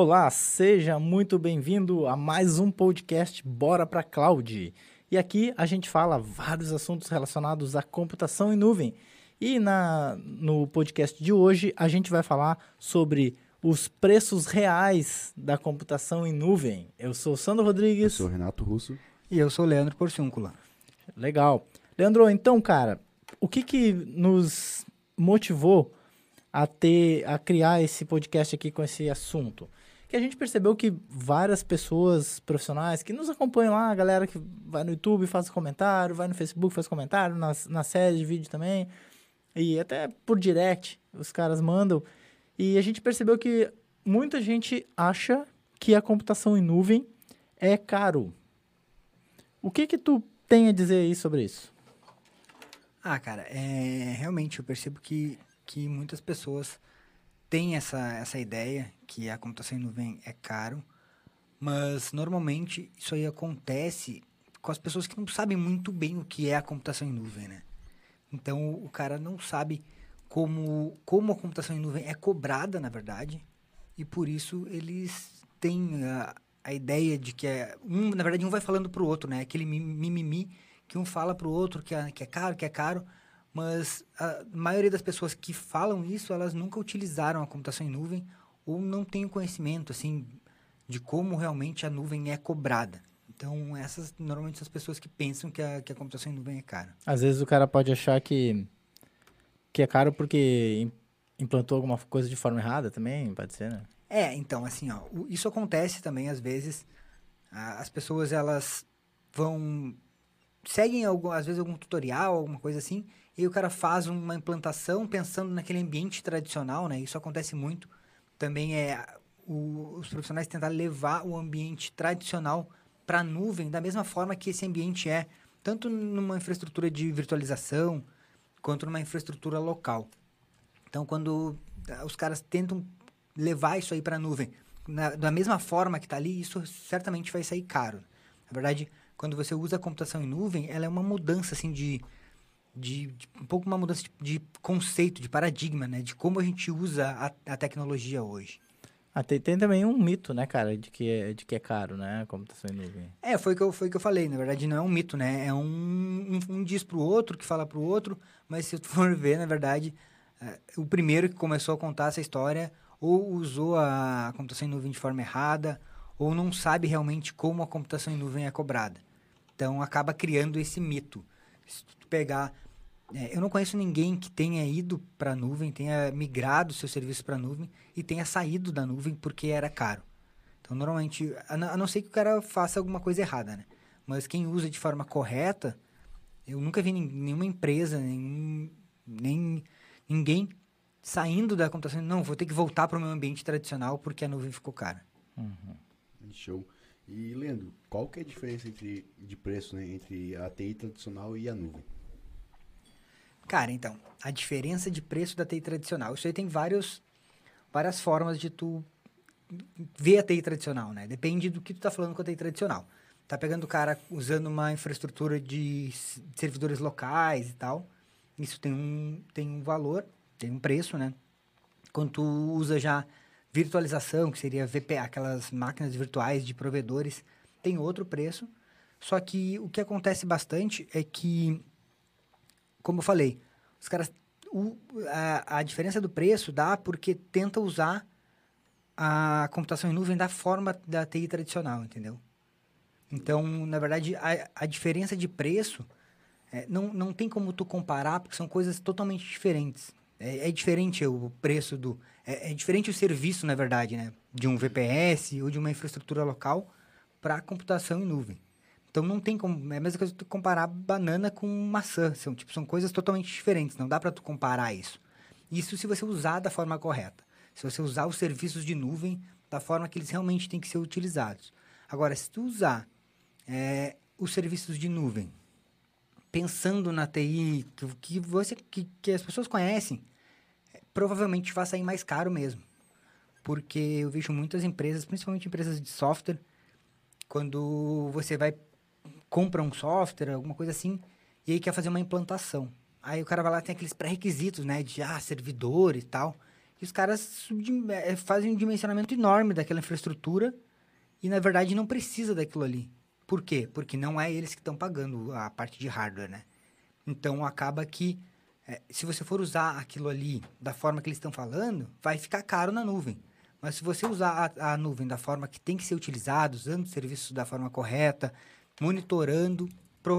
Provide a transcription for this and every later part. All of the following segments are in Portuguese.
Olá, seja muito bem-vindo a mais um podcast Bora para Cloud. E aqui a gente fala vários assuntos relacionados à computação em nuvem. E na, no podcast de hoje a gente vai falar sobre os preços reais da computação em nuvem. Eu sou Sandro Rodrigues. Eu sou Renato Russo. E eu sou Leandro Porciúncula. Legal. Leandro, então, cara, o que que nos motivou a ter, a criar esse podcast aqui com esse assunto? Que a gente percebeu que várias pessoas profissionais que nos acompanham lá, a galera que vai no YouTube faz comentário, vai no Facebook faz comentário, na, na série de vídeo também, e até por direct os caras mandam. E a gente percebeu que muita gente acha que a computação em nuvem é caro. O que que tu tem a dizer aí sobre isso? Ah, cara, é, realmente eu percebo que, que muitas pessoas têm essa, essa ideia que a computação em nuvem é caro, mas normalmente isso aí acontece com as pessoas que não sabem muito bem o que é a computação em nuvem, né? Então o cara não sabe como, como a computação em nuvem é cobrada, na verdade, e por isso eles têm a, a ideia de que é. Um, na verdade, um vai falando pro outro, né? Aquele mimimi que um fala pro outro que é, que é caro, que é caro, mas a maioria das pessoas que falam isso, elas nunca utilizaram a computação em nuvem ou não têm conhecimento, assim, de como realmente a nuvem é cobrada. Então, essas normalmente são as pessoas que pensam que a, que a computação em nuvem é cara. Às vezes o cara pode achar que, que é caro porque implantou alguma coisa de forma errada também, pode ser, né? É, então, assim, ó, isso acontece também às vezes. as pessoas, elas vão... Seguem, algum, às vezes, algum tutorial, alguma coisa assim, e o cara faz uma implantação pensando naquele ambiente tradicional, né? Isso acontece muito. Também é o, os profissionais tentar levar o ambiente tradicional para a nuvem da mesma forma que esse ambiente é, tanto numa infraestrutura de virtualização quanto numa infraestrutura local. Então, quando ah, os caras tentam levar isso aí para a nuvem na, da mesma forma que está ali, isso certamente vai sair caro. Na verdade, quando você usa a computação em nuvem, ela é uma mudança assim de, de, de um pouco uma mudança de, de, conceito, de paradigma, né, de como a gente usa a, a tecnologia hoje. Ah, tem, tem, também um mito, né, cara, de que é, de que é caro, né, a computação em nuvem. É, foi que eu foi que eu falei. Na verdade, não é um mito, né? É um, um, um diz pro outro, que fala pro outro, mas se tu for ver, na verdade, é, o primeiro que começou a contar essa história ou usou a computação em nuvem de forma errada, ou não sabe realmente como a computação em nuvem é cobrada. Então acaba criando esse mito. Se tu pegar, é, eu não conheço ninguém que tenha ido para a nuvem, tenha migrado seu serviço para a nuvem e tenha saído da nuvem porque era caro. Então normalmente, a, a não ser que o cara faça alguma coisa errada, né? Mas quem usa de forma correta, eu nunca vi nenhuma empresa, nem, nem ninguém saindo da computação, não, vou ter que voltar para o meu ambiente tradicional porque a nuvem ficou cara. Uhum. Show. E, Leandro, qual que é a diferença entre, de preço né, entre a TI tradicional e a nuvem? Cara, então, a diferença de preço da TI tradicional, isso aí tem vários, várias formas de tu ver a TI tradicional, né? Depende do que tu tá falando com a TI tradicional. Tá pegando o cara usando uma infraestrutura de servidores locais e tal, isso tem um, tem um valor tem um preço, né? Quando tu usa já virtualização, que seria VPA, aquelas máquinas virtuais de provedores, tem outro preço. Só que o que acontece bastante é que, como eu falei, os caras. O, a, a diferença do preço dá porque tenta usar a computação em nuvem da forma da TI tradicional, entendeu? Então, na verdade, a, a diferença de preço é, não, não tem como tu comparar, porque são coisas totalmente diferentes. É, é diferente o preço do. É, é, diferente o serviço, na verdade, né? De um VPS ou de uma infraestrutura local para computação em nuvem. Então não tem como. É a mesma coisa tu comparar banana com maçã. São, tipo, são coisas totalmente diferentes. Não dá para tu comparar isso. Isso se você usar da forma correta. Se você usar os serviços de nuvem da forma que eles realmente têm que ser utilizados. Agora, se tu usar é, os serviços de nuvem pensando na TI que, que você que, que as pessoas conhecem, provavelmente vai sair mais caro mesmo. Porque eu vejo muitas empresas, principalmente empresas de software, quando você vai compra um software, alguma coisa assim, e aí quer fazer uma implantação. Aí o cara vai lá tem aqueles pré-requisitos, né, de ah, servidor e tal. E os caras eh, fazem um dimensionamento enorme daquela infraestrutura e, na verdade, não precisa daquilo ali. Por quê? Porque não é eles que estão pagando a parte de hardware, né? Então, acaba que, eh, se você for usar aquilo ali da forma que eles estão falando, vai ficar caro na nuvem. Mas se você usar a, a nuvem da forma que tem que ser utilizado, usando os serviços da forma correta, monitorando,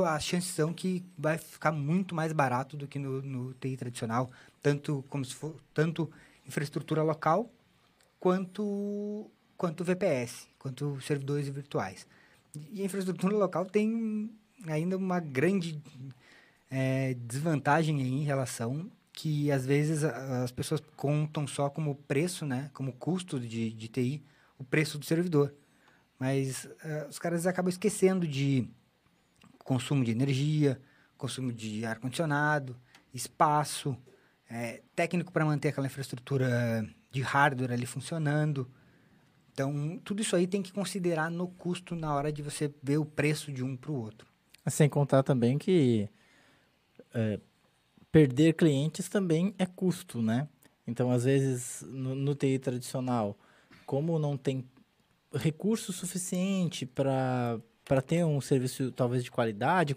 as chances são que vai ficar muito mais barato do que no, no TI tradicional, tanto como se for tanto infraestrutura local quanto quanto VPS, quanto servidores virtuais. E a infraestrutura local tem ainda uma grande eh, desvantagem aí em relação que às vezes as pessoas contam só como preço, né, como custo de, de TI, o preço do servidor. Mas eh, os caras acabam esquecendo de consumo de energia, consumo de ar-condicionado, espaço, eh, técnico para manter aquela infraestrutura de hardware ali funcionando. Então, tudo isso aí tem que considerar no custo na hora de você ver o preço de um para o outro. Sem contar também que é, perder clientes também é custo, né? Então, às vezes, no, no TI tradicional, como não tem recurso suficiente para para ter um serviço talvez de qualidade,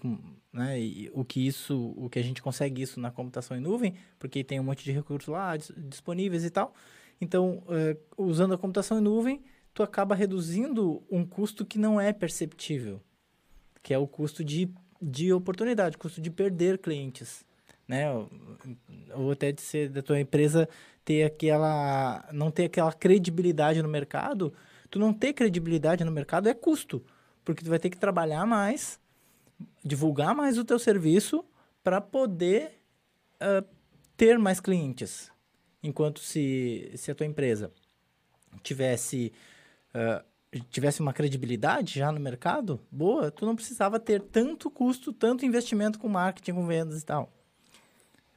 né? E o que isso, o que a gente consegue isso na computação em nuvem, porque tem um monte de recursos lá dis- disponíveis e tal. Então, é, usando a computação em nuvem, tu acaba reduzindo um custo que não é perceptível, que é o custo de, de oportunidade, custo de perder clientes, né? Ou, ou até de ser da tua empresa ter aquela não ter aquela credibilidade no mercado. Tu não ter credibilidade no mercado é custo, porque tu vai ter que trabalhar mais, divulgar mais o teu serviço para poder ah, ter mais clientes. Enquanto se, se a tua empresa tivesse ah, tivesse uma credibilidade já no mercado, boa, tu não precisava ter tanto custo, tanto investimento com marketing, com vendas e tal.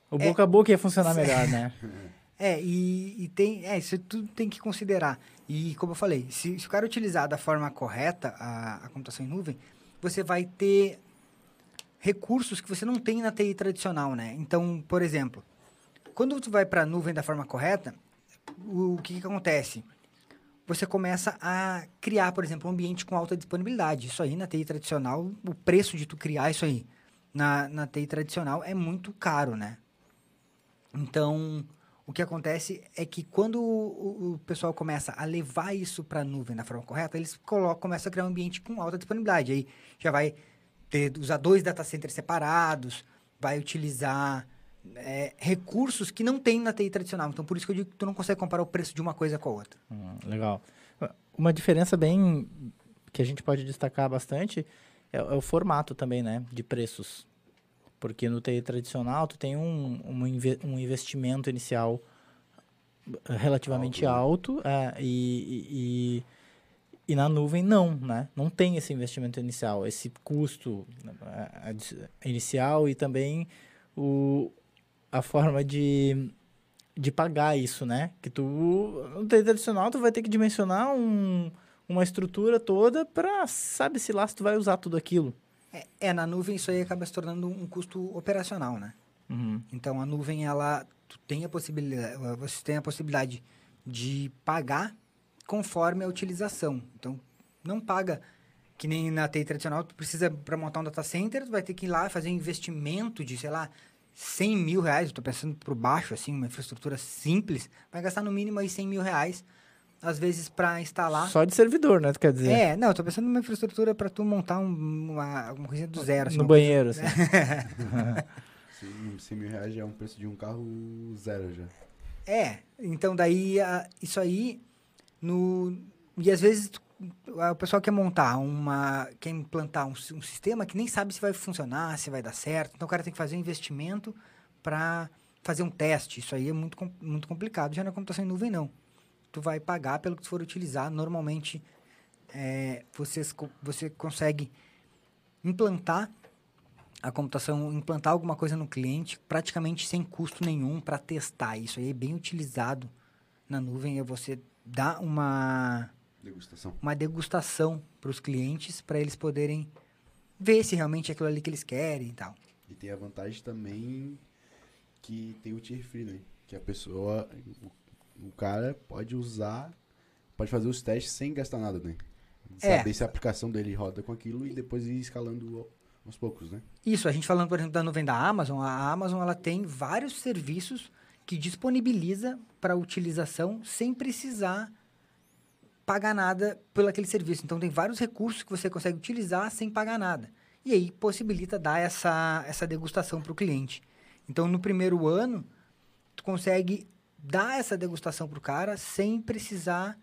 O É. boca a boca ia funcionar melhor, né? É, e, e tem. É, isso tudo tem que considerar. E como eu falei, se, se o cara utilizar da forma correta a, a computação em nuvem, você vai ter recursos que você não tem na TI tradicional, né? Então, por exemplo, quando tu vai para a nuvem da forma correta, o, o que, que acontece? Você começa a criar, por exemplo, um ambiente com alta disponibilidade. Isso aí na TI tradicional, o preço de tu criar isso aí na, na TI tradicional é muito caro, né? Então, o que acontece é que quando o, o pessoal começa a levar isso para a nuvem da forma correta, eles colocam, começam a criar um ambiente com alta disponibilidade. Aí já vai ter, usar dois data centers separados, vai utilizar é, recursos que não tem na TI tradicional. Então, por isso que eu digo que tu não consegue comparar o preço de uma coisa com a outra. Hum, legal. Uma diferença bem que a gente pode destacar bastante é, é o formato também, né? De preços. Porque no TI tradicional, tu tem um, um, inve- um investimento inicial eh, relativamente alto, é, e, e, e na nuvem não, né? Não tem esse investimento inicial, esse custo eh, adi- inicial e também o, a forma de, de pagar isso, né? Que tu, no TI tradicional, tu vai ter que dimensionar um, uma estrutura toda para sabe-se lá se tu vai usar tudo aquilo. É, é, na nuvem isso aí acaba se tornando um custo operacional, né? Uhum. Então a nuvem ela tu tem a possibilidade, você tem a possibilidade de pagar conforme a utilização. Então não paga que nem na TI tradicional, tu precisa para montar um data center, tu vai ter que ir lá fazer um investimento de, sei lá, 100 mil reais, eu tô pensando por baixo, assim, uma infraestrutura simples, vai gastar no mínimo aí 100 mil reais, às vezes para instalar. Só de servidor, né? Tu quer dizer? É, não, eu tô pensando numa infraestrutura para tu montar um- uma, uma coisa do zero. assim, no uma coisa- banheiro, assim. 100, 100 mil reais já é um preço de um carro zero já. É, então daí a- isso aí no e às vezes tu- o pessoal quer montar uma quer implantar um, um sistema que nem sabe se vai funcionar, se vai dar certo. Então o cara tem que fazer um investimento para fazer um teste. Isso aí é muito muito complicado. Já na computação em nuvem não. Tu vai pagar pelo que tu for utilizar. Normalmente é, vocês você consegue implantar a computação, implantar alguma coisa no cliente praticamente sem custo nenhum para testar. Isso aí é bem utilizado na nuvem, é você dar uma, Degustação. uma degustação para os clientes para eles poderem ver se realmente é aquilo ali que eles querem e tal. E tem a vantagem também que tem o tier free, né? Que a pessoa, o o cara pode usar, pode fazer os testes sem gastar nada, né? É. Saber se a aplicação dele roda com aquilo e depois ir escalando ao- aos poucos, né? Isso, a gente falando, por exemplo, da nuvem da Amazon, a Amazon ela tem vários serviços que disponibiliza para utilização sem precisar pagar nada pelo aquele serviço. Então tem vários recursos que você consegue utilizar sem pagar nada. E aí possibilita dar essa, essa degustação para o cliente. Então no primeiro ano, tu consegue dar essa degustação para o cara sem precisar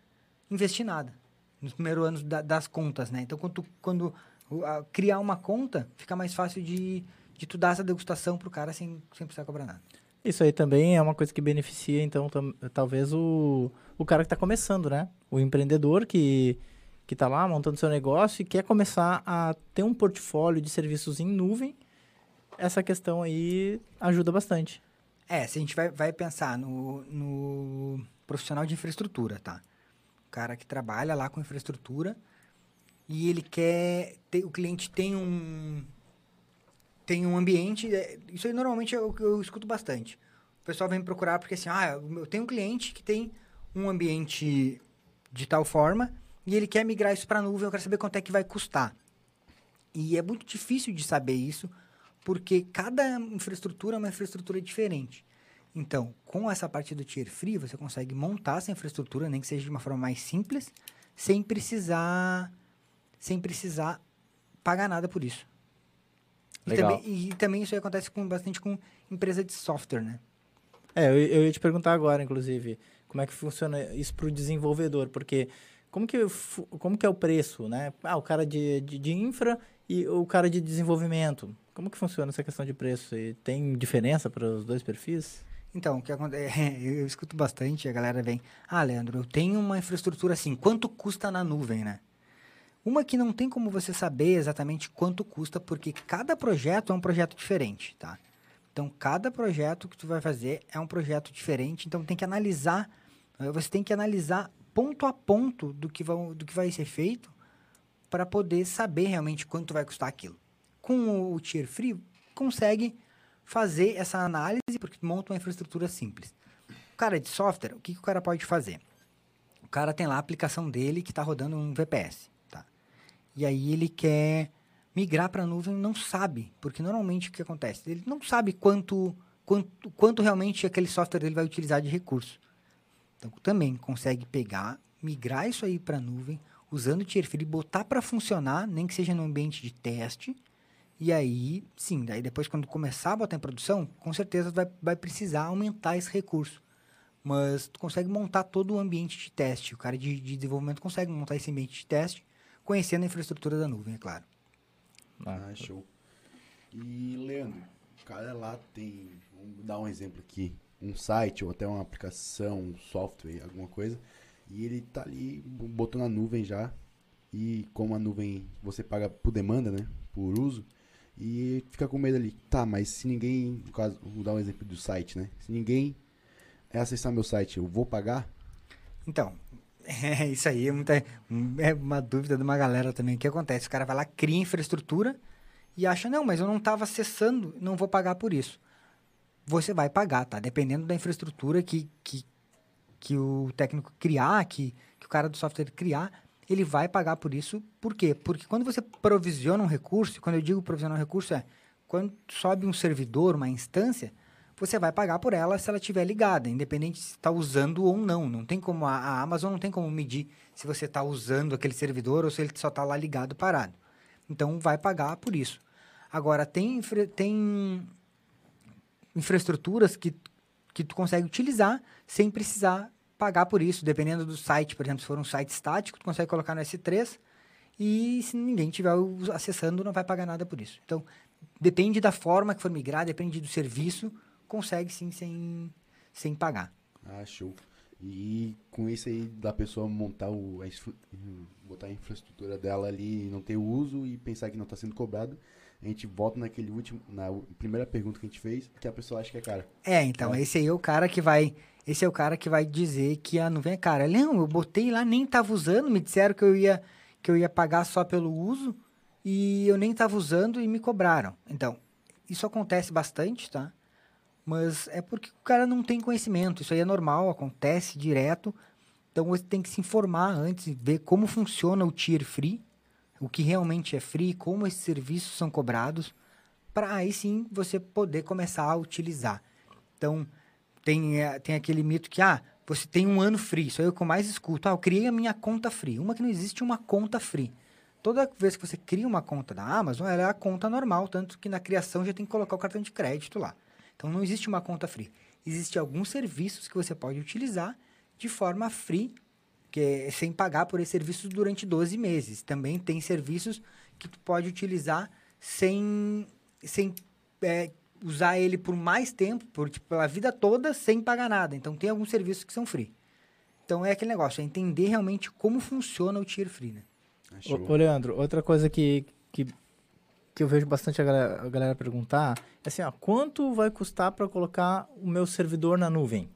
investir nada. Nos primeiros anos da- das contas, né? Então quando, tu- quando o- a- criar uma conta, fica mais fácil de, de tu dar essa degustação pro cara sem, sem precisar cobrar nada. Isso aí também é uma coisa que beneficia, então, talvez o, o cara que está começando, né? O empreendedor que, que tá lá montando seu negócio e quer começar a ter um portfólio de serviços em nuvem. Essa questão aí ajuda bastante. É, se a gente vai, vai pensar no, no profissional de infraestrutura, tá? O cara que trabalha lá com infraestrutura e ele quer ter, o cliente tem um tem um ambiente, é, isso aí normalmente é eu escuto bastante. O pessoal vem me procurar porque assim, ah, eu tenho um cliente que tem um ambiente de tal forma e ele quer migrar isso para a nuvem, eu quero saber quanto é que vai custar. E é muito difícil de saber isso, porque cada infraestrutura é uma infraestrutura diferente. Então, com essa parte do Tier Free, você consegue montar essa infraestrutura, nem que seja de uma forma mais simples, sem precisar sem precisar pagar nada por isso. E Legal. também, e também isso acontece com, bastante com empresa de software, né? É, eu, eu ia te perguntar agora, inclusive, como é que funciona isso para o desenvolvedor, porque como que, como que é o preço, né? Ah, o cara de, de, de infra e o cara de desenvolvimento. Como que funciona essa questão de preço? E tem diferença para os dois perfis? Então, o que acontece? Eu, eu escuto bastante, a galera vem, ah, Leandro, eu tenho uma infraestrutura assim, quanto custa na nuvem, né? Uma que não tem como você saber exatamente quanto custa, porque cada projeto é um projeto diferente, tá? Então, cada projeto que tu vai fazer é um projeto diferente, então tem que analisar, eh, você tem que analisar ponto a ponto do que, vão, do que vai ser feito para poder saber realmente quanto vai custar aquilo. Com o Tier Free, consegue fazer essa análise, porque monta uma infraestrutura simples. O cara de software, o que, que o cara pode fazer? O cara tem lá a aplicação dele que está rodando um VPS? E aí ele quer migrar para a nuvem, não sabe, porque normalmente o que acontece? Ele não sabe quanto, quanto, quanto realmente aquele software dele vai utilizar de recurso. Então também consegue pegar, migrar isso aí para a nuvem, usando o Tier Free, botar para funcionar, nem que seja no ambiente de teste, e aí, sim, daí depois quando começar a botar em produção, com certeza vai, vai precisar aumentar esse recurso. Mas tu consegue montar todo o ambiente de teste. O cara de, de desenvolvimento consegue montar esse ambiente de teste, conhecendo a infraestrutura da nuvem, é claro. Ah, show. E, Leandro, o cara lá tem, vamos dar um exemplo aqui, um site ou até uma aplicação, um software, alguma coisa, e ele tá ali, botou na nuvem já, e como a nuvem você paga por demanda, né, por uso, e fica com medo ali, tá, mas se ninguém, no caso, vou dar um exemplo do site, né, se ninguém é acessar meu site, eu vou pagar? Então, é, isso aí muita, é uma dúvida de uma galera também. O que acontece? O cara vai lá, cria infraestrutura e acha, não, mas eu não estava acessando, não vou pagar por isso. Você vai pagar, tá? Dependendo da infraestrutura que, que, que o técnico criar, que, que o cara do software criar, ele vai pagar por isso. Por quê? Porque quando você provisiona um recurso, quando eu digo provisionar um recurso, é quando sobe um servidor, uma instância, você vai pagar por ela se ela estiver ligada, independente se está usando ou não. Não tem como a, a Amazon não tem como medir se você está usando aquele servidor ou se ele só está lá ligado parado. Então vai pagar por isso. Agora tem infra- tem infraestruturas que que tu consegue utilizar sem precisar pagar por isso, dependendo do site, por exemplo, se for um site estático, tu consegue colocar no S3 e se ninguém estiver acessando, não vai pagar nada por isso. Então, depende da forma que for migrar, depende do serviço, consegue sim sem, sem pagar. Ah, show. E com isso aí da pessoa montar o, a, infra- botar a infraestrutura dela ali e não ter o uso e pensar que não está sendo cobrado, a gente volta naquele último, na primeira pergunta que a gente fez, que a pessoa acha que é cara. É, então, É. esse aí é o cara que vai. Esse é o cara que vai dizer que a nuvem é cara. Não, eu botei lá, nem tava usando, me disseram que eu ia, que eu ia pagar só pelo uso e eu nem tava usando e me cobraram. Então, isso acontece bastante, tá? Mas é porque o cara não tem conhecimento. Isso aí é normal, acontece direto. Então você tem que se informar antes, ver como funciona o tier free, o que realmente é free, como esses serviços são cobrados, para aí sim você poder começar a utilizar. Então, tem, é, tem aquele mito que, ah, você tem um ano free, isso é o que eu mais escuto. Ah, eu criei a minha conta free. Uma que não existe uma conta free. Toda vez que você cria uma conta da Amazon, ela é a conta normal, tanto que na criação já tem que colocar o cartão de crédito lá. Então não existe uma conta free. Existem alguns serviços que você pode utilizar de forma free, que é sem pagar por esses serviços durante 12 meses. Também tem serviços que tu pode utilizar sem, sem é, usar ele por mais tempo, por tipo, pela vida toda, sem pagar nada. Então tem alguns serviços que são free. Então é aquele negócio, é entender realmente como funciona o tier free, né? Ô, ô, Leandro, outra coisa que, que, que eu vejo bastante a galera, a galera perguntar é assim, ó, quanto vai custar para colocar o meu servidor na nuvem?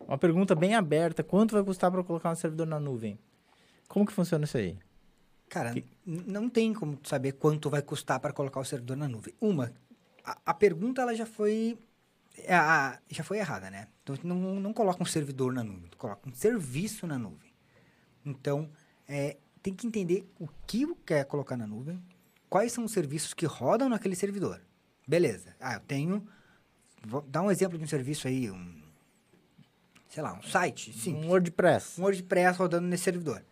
Uma pergunta bem aberta, quanto vai custar para colocar um servidor na nuvem? Como que funciona isso aí? Cara, que... não tem como saber quanto vai custar para colocar o servidor na nuvem. Uma, a, a pergunta ela já foi é, a, já foi errada, né? Então, não, não coloca um servidor na nuvem, coloca um serviço na nuvem. Então, é, tem que entender o que quer colocar na nuvem, quais são os serviços que rodam naquele servidor. Beleza. Ah, eu tenho. Vou dar um exemplo de um serviço aí, um. Sei lá, um site. Sim. Um WordPress. Um WordPress rodando nesse servidor.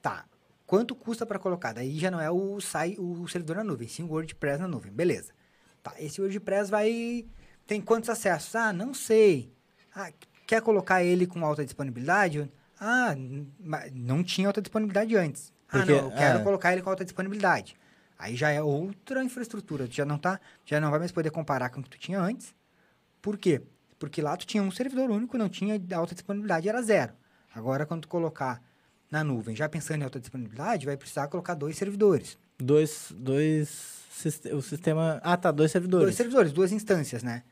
Tá. Quanto custa para colocar? Daí já não é o, site, o servidor na nuvem, sim o WordPress na nuvem. Beleza. Tá. Esse WordPress vai. Tem quantos acessos? Ah, não sei. Ah, quer colocar ele com alta disponibilidade? Ah, não tinha alta disponibilidade antes. Ah, Porque, ah, não, eu quero é... colocar ele com alta disponibilidade. Aí já é outra infraestrutura. Tu já não tá, já não vai mais poder comparar com o que tu tinha antes. Por quê? Porque lá tu tinha um servidor único, não tinha alta disponibilidade, era zero. Agora, quando tu colocar na nuvem, já pensando em alta disponibilidade, vai precisar colocar dois servidores. Dois, dois, o sistema... Ah, tá, dois servidores. Dois servidores, duas instâncias, né?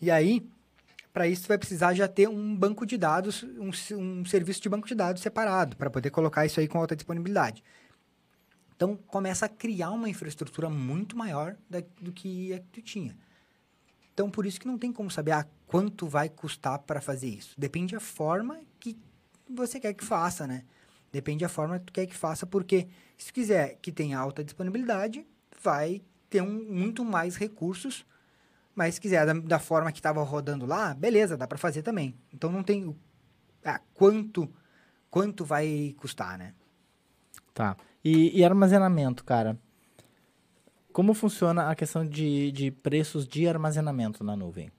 E aí, para isso, tu vai precisar já ter um banco de dados, um, um serviço de banco de dados separado, para poder colocar isso aí com alta disponibilidade. Então, começa a criar uma infraestrutura muito maior da, do que a que tu tinha. Então, por isso que não tem como saber ah, quanto vai custar para fazer isso. Depende da forma que você quer que faça, né? Depende da forma que tu quer que faça, porque se quiser que tenha alta disponibilidade, vai ter um, muito mais recursos mas se quiser da, da forma que estava rodando lá, beleza, dá para fazer também. Então não tem ah, quanto quanto vai custar, né? Tá. E, e, armazenamento, cara? Como funciona a questão de, de preços de armazenamento na nuvem?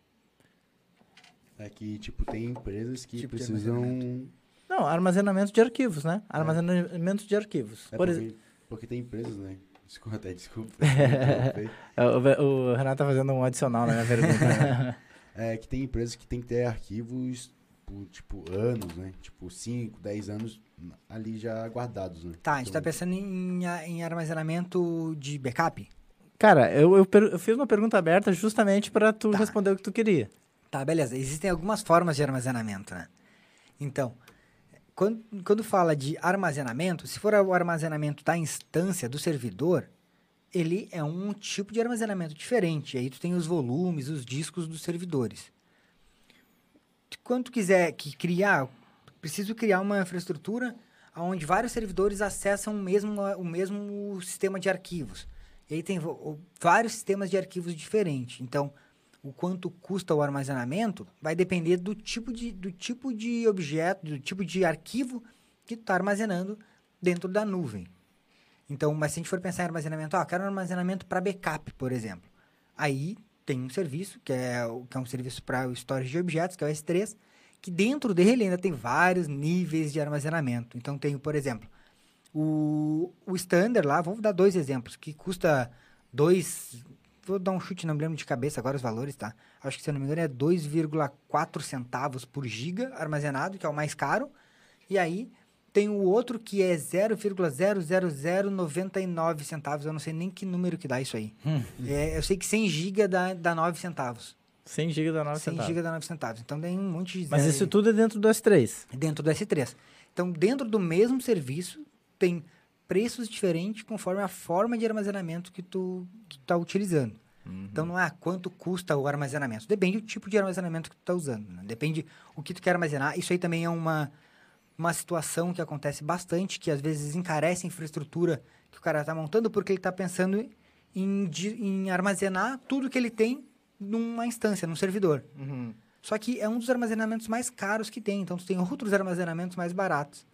É que, tipo, tem empresas que tipo precisam... Não, armazenamento de arquivos, né? Armazenamento é. de arquivos. É Por porque, ex... porque tem empresas, né? Desculpa, até desculpa. o, o, Renato tá fazendo um adicional na minha pergunta. Né? é que tem empresas que tem que ter arquivos por, tipo, anos, né? Tipo, 5, 10 anos ali já guardados, né? Tá, a gente tá então pensando em, em armazenamento de backup? Cara, eu, eu, eu fiz uma pergunta aberta justamente para tu tá. responder o que tu queria. Tá, beleza. Existem algumas formas de armazenamento, né? Então, quando, quando fala de armazenamento, se for o armazenamento da instância do servidor, ele é um tipo de armazenamento diferente. Aí tu tem os volumes, os discos dos servidores. Quando quiser que criar, preciso criar uma infraestrutura onde vários servidores acessam o mesmo, o mesmo sistema de arquivos. E aí tem vários sistemas de arquivos diferentes. Então, o quanto custa o armazenamento vai depender do tipo de, do tipo de objeto, do tipo de arquivo que tu está armazenando dentro da nuvem. Então, mas se a gente for pensar em armazenamento, ah, quero um armazenamento para backup, por exemplo. Aí tem um serviço, que é, que é um serviço para o storage de objetos, que é o S3, que dentro dele ainda tem vários níveis de armazenamento. Então, tem, por exemplo, o, o standard lá, vou dar dois exemplos, que custa 2 vou dar um chute, não me lembro de cabeça agora os valores, tá? Acho que, se eu não me engano, é 2,4 centavos por giga armazenado, que é o mais caro. E aí tem o outro que é 0,00099 centavos. Eu não sei nem que número que dá isso aí. Hum. É, eu sei que 100 giga dá, dá 9 centavos. 100 GB dá 9 centavos. 100 GB dá 9 centavos. Então tem um monte de Mas isso aí. tudo é dentro do S3? Dentro do S3. Então, dentro do mesmo serviço, tem preços diferentes conforme a forma de armazenamento que tu está utilizando. Uhum. Então não é quanto custa o armazenamento. Depende do tipo de armazenamento que tu está usando. né? Depende o que tu quer armazenar. Isso aí também é uma, uma situação que acontece bastante, que às vezes encarece a infraestrutura que o cara está montando, porque ele está pensando em, em armazenar tudo que ele tem numa instância, num servidor. Uhum. Só que é um dos armazenamentos mais caros que tem. Então, tu tem outros armazenamentos mais baratos.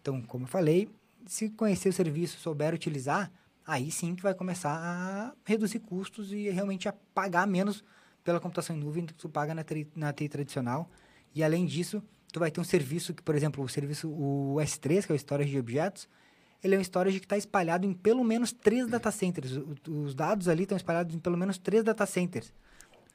Então, como eu falei, se conhecer o serviço, souber utilizar, aí sim que vai começar a reduzir custos e realmente a pagar menos pela computação em nuvem do que tu paga na, TI na TI tradicional. E, além disso, tu vai ter um serviço que, por exemplo, o serviço o S3, que é o Storage de Objetos, ele é um storage que está espalhado em pelo menos três data centers. O- Os dados ali estão espalhados em pelo menos três data centers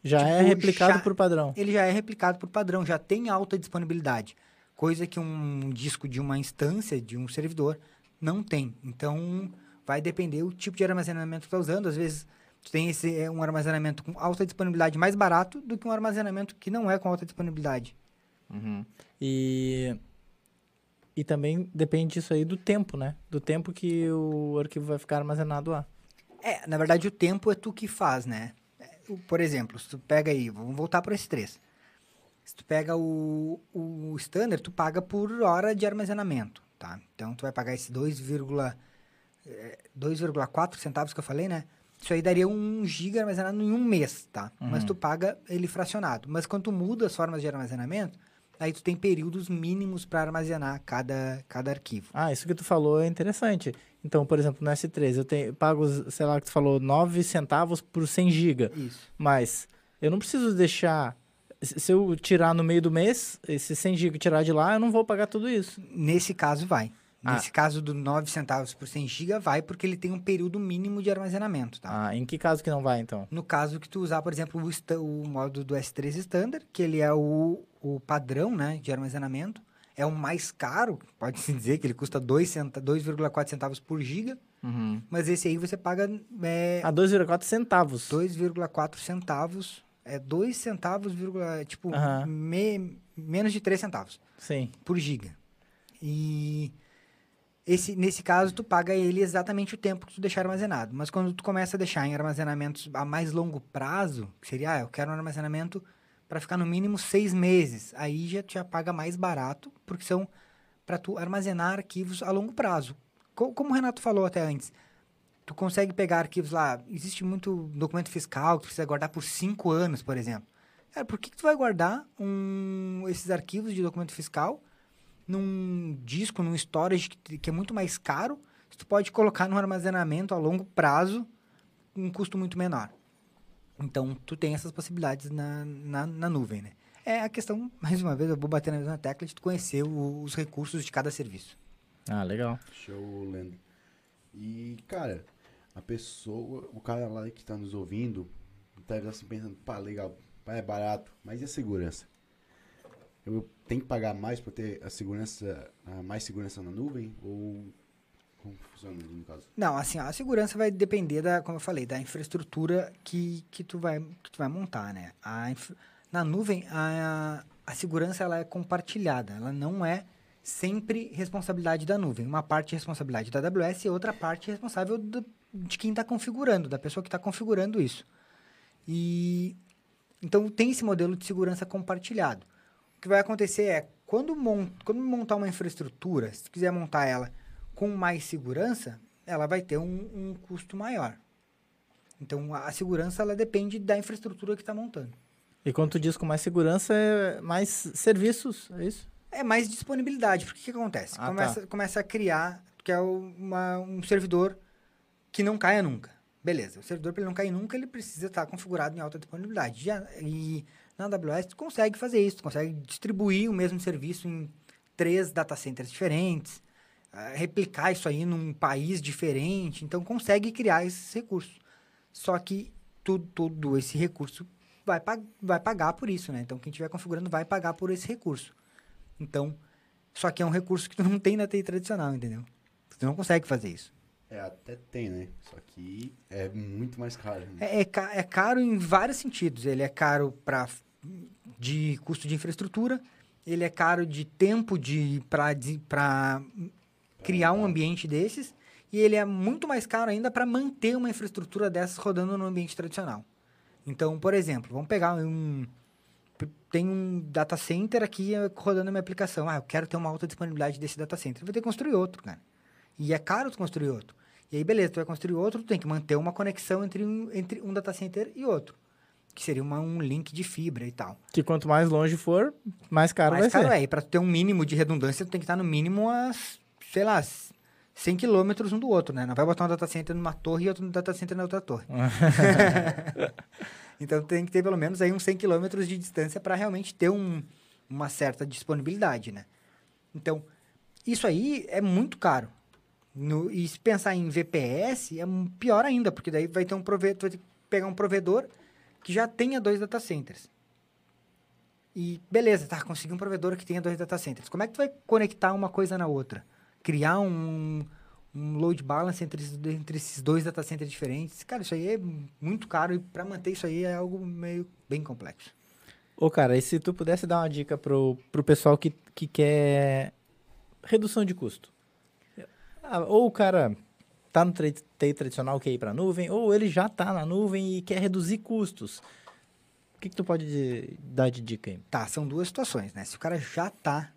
Já é Tipo, replicado já- por padrão. ele já é replicado por padrão, já tem alta disponibilidade. Coisa que um disco de uma instância, de um servidor, não tem. Então, vai depender o tipo de armazenamento que tu está usando. Às vezes, tu tem esse, é, um armazenamento com alta disponibilidade mais barato do que um armazenamento que não é com alta disponibilidade. Uhum. E, e também depende disso aí do tempo, né? Do tempo que o arquivo vai ficar armazenado lá. É, na verdade, o tempo é tu que faz, né? É, Por exemplo, se tu pega aí, vamos voltar para esse 3. Se tu pega o, o standard, tu paga por hora de armazenamento, tá? Então, tu vai pagar esse 2,4 eh, 2,4 centavos que eu falei, né? Isso aí daria um giga armazenado em um mês, tá? Mas Uhum. tu paga ele fracionado. Mas quando tu muda as formas de armazenamento, aí tu tem períodos mínimos para armazenar cada, cada arquivo. Ah, isso que tu falou é interessante. Então, por exemplo, no S3, eu tenho, pago, sei lá, que tu falou, 9 centavos por 100 GB. Isso. Mas eu não preciso deixar... Se se eu tirar no meio do mês, esse 100 GB tirar de lá, eu não vou pagar tudo isso. Nesse caso, vai. Ah. Nesse caso do 9 centavos por 100 GB, vai porque ele tem um período mínimo de armazenamento, tá? Ah, em que caso que não vai, então? No caso que tu usar, por exemplo, o, o modo do S3 Standard, que ele é o, o padrão né, de armazenamento, é o mais caro, pode-se dizer que ele custa 2 centa- 2,4 centavos por giga, Uhum. mas esse aí você paga é, Ah, 2,4 centavos. 2,4 centavos, é 2 centavos, vírgula, tipo, Aham. me- menos de 3 centavos. Sim. por giga. E esse, nesse caso, tu paga ele exatamente o tempo que tu deixar armazenado. Mas quando tu começa a deixar em armazenamentos a mais longo prazo, que seria, ah, eu quero um armazenamento para ficar no mínimo seis meses, aí já já paga mais barato, porque são para tu armazenar arquivos a longo prazo. Co- como o Renato falou até antes, tu consegue pegar arquivos lá, existe muito documento fiscal que precisa guardar por cinco anos, por exemplo. Cara, por que, que tu vai guardar um, esses arquivos de documento fiscal num disco, num storage que, que é muito mais caro, se tu pode colocar no armazenamento a longo prazo com um custo muito menor. Então, tu tem essas possibilidades na, na, na nuvem, né? É a questão, mais uma vez, eu vou bater na mesma tecla de tu conhecer o- os recursos de cada serviço. Ah, legal. Show, Leandro. E, cara, a pessoa, o cara lá que tá nos ouvindo, tá assim pensando, pá, legal, pá, é barato, mas e a segurança? Eu tenho que pagar mais pra ter a segurança, a mais segurança na nuvem? Ou como funciona no caso? Não, assim, a segurança vai depender da, como eu falei, da infraestrutura que, que, tu, vai, que tu vai montar, né? A inf- na nuvem, a, a segurança ela é compartilhada, ela não é sempre responsabilidade da nuvem. Uma parte é responsabilidade da AWS e outra parte é responsável do- de quem está configurando, da pessoa que está configurando isso. E então tem esse modelo de segurança compartilhado. O que vai acontecer é, quando, mon quando montar uma infraestrutura, se tu quiser montar ela com mais segurança, ela vai ter um, um custo maior. Então, a, a segurança, ela depende da infraestrutura que está montando. E quando tu diz com mais segurança, é mais serviços, é isso? É mais disponibilidade, porque o que, acontece? Ah, começa, começa a criar, que é uma, um servidor que não caia nunca. Beleza, o servidor, para ele não cair nunca, ele precisa estar configurado em alta disponibilidade. Já, e na AWS, tu consegue fazer isso, tu consegue distribuir o mesmo serviço em três data centers diferentes, ah, replicar isso aí num país diferente, então consegue criar esses recursos. Só que tudo, todo esse recurso vai, vai pagar por isso, né? Então, quem estiver configurando vai pagar por esse recurso. Então, só que é um recurso que tu não tem na TI tradicional, entendeu? Tu não consegue fazer isso. É, até tem, né? Só que é muito mais caro. Né? É, é, é caro em vários sentidos. Ele é caro pra, de custo de infraestrutura, ele é caro de tempo de para criar um ambiente desses, e ele é muito mais caro ainda para manter uma infraestrutura dessas rodando no ambiente tradicional. Então, por exemplo, vamos pegar um. Tem um data center aqui eh, rodando a minha aplicação. Ah, eu quero ter uma alta disponibilidade desse data center. Eu vou ter que construir outro, cara. E é caro tu construir outro. E aí, beleza, tu vai construir outro, tu tem que manter uma conexão entre um, entre um data center e outro. Que seria uma, um link de fibra e tal. Que quanto mais longe for, mais caro Mais vai caro ser. é. E pra tu ter um mínimo de redundância, tu tem que estar no mínimo a, sei lá, 100 quilômetros um do outro, né? Não vai botar um data center numa torre e outro data center na outra torre. então tem que ter pelo menos aí uns 100 quilômetros de distância para realmente ter um, uma certa disponibilidade, né? Então, isso aí é muito caro. No- e se pensar em VPS, é pior ainda, porque daí vai ter um provedor, vai pegar um provedor que já tenha dois data centers. E beleza, tá, consegui um provedor que tenha dois data centers. Como é que tu vai conectar uma coisa na outra? Criar um, um load balance entre, entre esses dois data centers diferentes? Cara, isso aí é muito caro e para manter isso aí é algo meio bem complexo. Ô, cara, e se tu pudesse dar uma dica pro, pro pessoal que, que quer redução de custo? Ah, ou o cara tá no TI tradicional, quer ir pra nuvem, ou ele já tá na nuvem e quer reduzir custos. O que, que tu pode de- dar de dica aí? Tá, são duas situações, né? Se o cara já tá.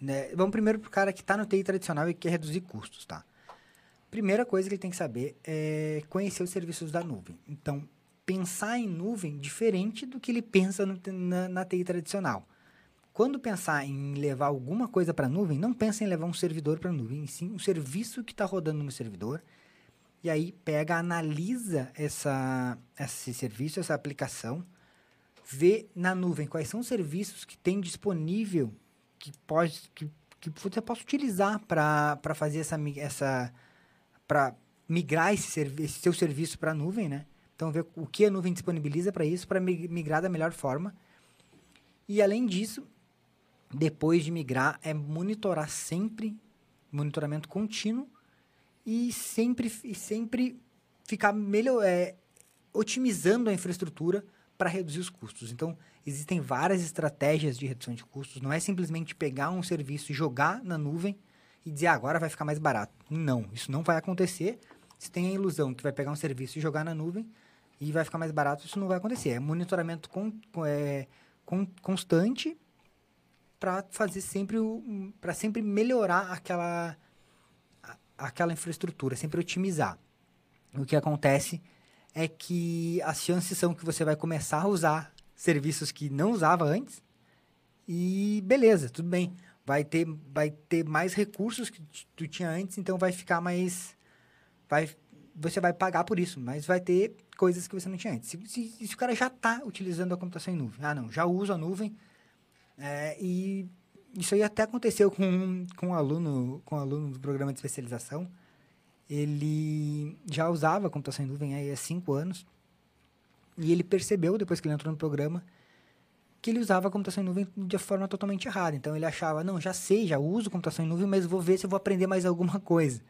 Né? Vamos primeiro pro cara que tá no TI tradicional e quer reduzir custos, tá? Primeira coisa que ele tem que saber é conhecer os serviços da nuvem. Então, pensar em nuvem diferente do que ele pensa no- na, na TI tradicional. Quando pensar em levar alguma coisa para a nuvem, não pensa em levar um servidor para a nuvem, sim um serviço que está rodando no servidor. E aí pega, analisa essa, esse serviço, essa aplicação, vê na nuvem quais são os serviços que tem disponível que pode que, que você possa utilizar para fazer essa essa para migrar esse, esse seu serviço para a nuvem, né? Então ver o que a nuvem disponibiliza para isso para migrar da melhor forma. E além disso, depois de migrar é monitorar sempre monitoramento contínuo e sempre e sempre ficar melhor é, otimizando a infraestrutura para reduzir os custos. Então, existem várias estratégias de redução de custos. Não é simplesmente pegar um serviço e jogar na nuvem e dizer, ah, agora vai ficar mais barato. Não, isso não vai acontecer. Se tem a ilusão que vai pegar um serviço e jogar na nuvem e vai ficar mais barato, isso não vai acontecer. É monitoramento con, é, con- constante para fazer sempre para sempre melhorar aquela aquela infraestrutura, sempre otimizar. O que acontece é que as chances são que você vai começar a usar serviços que não usava antes e beleza, tudo bem. Vai ter, vai ter mais recursos que tu tinha antes, então vai ficar mais. Vai, você vai pagar por isso, mas vai ter coisas que você não tinha antes. Se, se, se o cara já está utilizando a computação em nuvem, ah, não, já uso a nuvem, é, e isso aí até aconteceu com, um- com um aluno, com um aluno do programa de especialização. Ele já usava computação em nuvem aí há cinco anos. E ele percebeu, depois que ele entrou no programa, que ele usava a computação em nuvem de forma totalmente errada. Então ele achava, não, já sei, já uso computação em nuvem, mas vou ver se eu vou aprender mais alguma coisa.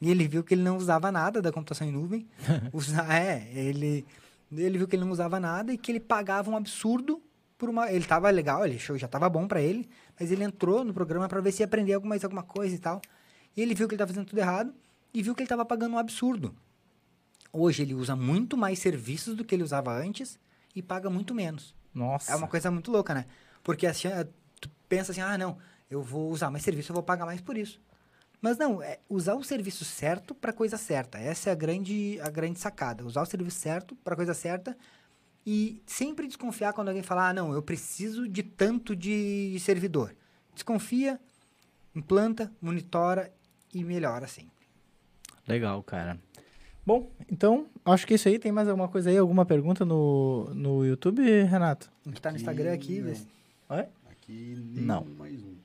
E ele viu que ele não usava nada da computação em nuvem. Usa, é, ele, ele viu que ele não usava nada e que ele pagava um absurdo por uma. Ele tava legal, ele já tava bom para ele, mas ele entrou no programa para ver se ia aprender alguma, mais alguma coisa e tal. E ele viu que ele estava fazendo tudo errado e viu que ele estava pagando um absurdo. Hoje ele usa muito mais serviços do que ele usava antes e paga muito menos. Nossa. É uma coisa muito louca, né? Porque assim, eh, tu pensa assim, ah, não, eu vou usar mais serviço, eu vou pagar mais por isso. Mas não, é usar o serviço certo para coisa certa. Essa é a grande, a grande sacada. Usar o serviço certo para coisa certa e sempre desconfiar quando alguém falar, ah, não, eu preciso de tanto de servidor. Desconfia, implanta, monitora e melhora sempre. Legal, cara. Bom, então, acho que é isso aí. Tem mais alguma coisa aí? Alguma pergunta no, no YouTube, Renato? A gente tá no Instagram aqui, não. vê Oi? Aqui Não. mais um.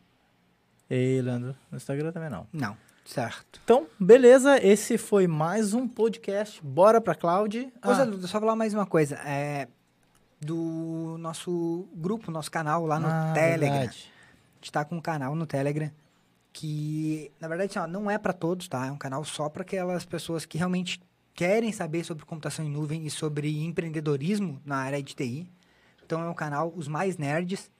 Ei, Leandro. No Instagram também não. Não, certo. Então, beleza. Esse foi mais um podcast. Bora pra Cloud. Ô, Ah, só falar mais uma coisa. É, do nosso grupo, nosso canal lá no ah, Telegram. verdade. A gente tá com um canal no Telegram que, na verdade, assim, ó, não é para todos, tá? É um canal só para aquelas pessoas que realmente querem saber sobre computação em nuvem e sobre empreendedorismo na área de TI. Então é um canal Os Mais Nerds.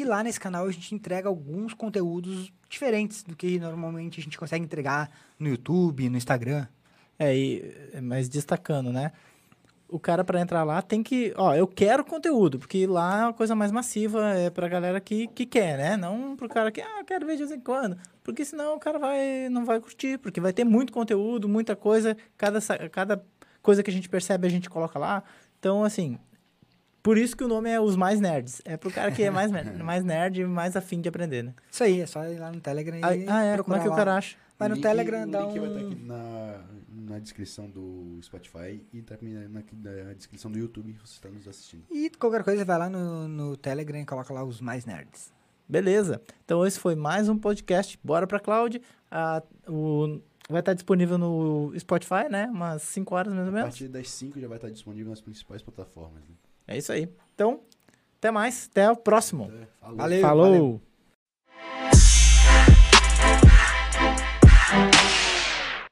E lá nesse canal a gente entrega alguns conteúdos diferentes do que normalmente a gente consegue entregar no YouTube, no Instagram. É, e, mas destacando, né? o cara para entrar lá tem que, ó, eu quero conteúdo, porque lá é uma coisa mais massiva, é pra galera que, que quer, né? Não pro cara que, ah, quero ver de vez em quando. Porque senão o cara vai, não vai curtir, porque vai ter muito conteúdo, muita coisa, cada, cada coisa que a gente percebe a gente coloca lá. Então, assim, por isso que o nome é Os Mais Nerds. É pro cara que é mais, mer- mais nerd e mais afim de aprender, né? Isso aí, é só ir lá no Telegram e Ah, ah, é? Como é que o lá. cara acha? Vai no O link- Telegram, o dá link vai estar um... aqui na, na descrição do Spotify e também na, na, na descrição do YouTube você está nos assistindo. E qualquer coisa, vai lá no, no Telegram e coloca lá os mais nerds. Beleza. Então esse foi mais um podcast. Bora pra cloud. Ah, o, vai estar disponível no Spotify, né? Umas 5 horas mais ou A menos. partir das 5 já vai estar disponível nas principais plataformas. Né? É isso aí. Então, até mais. Até o próximo. Até- falou. Valeu. Falou.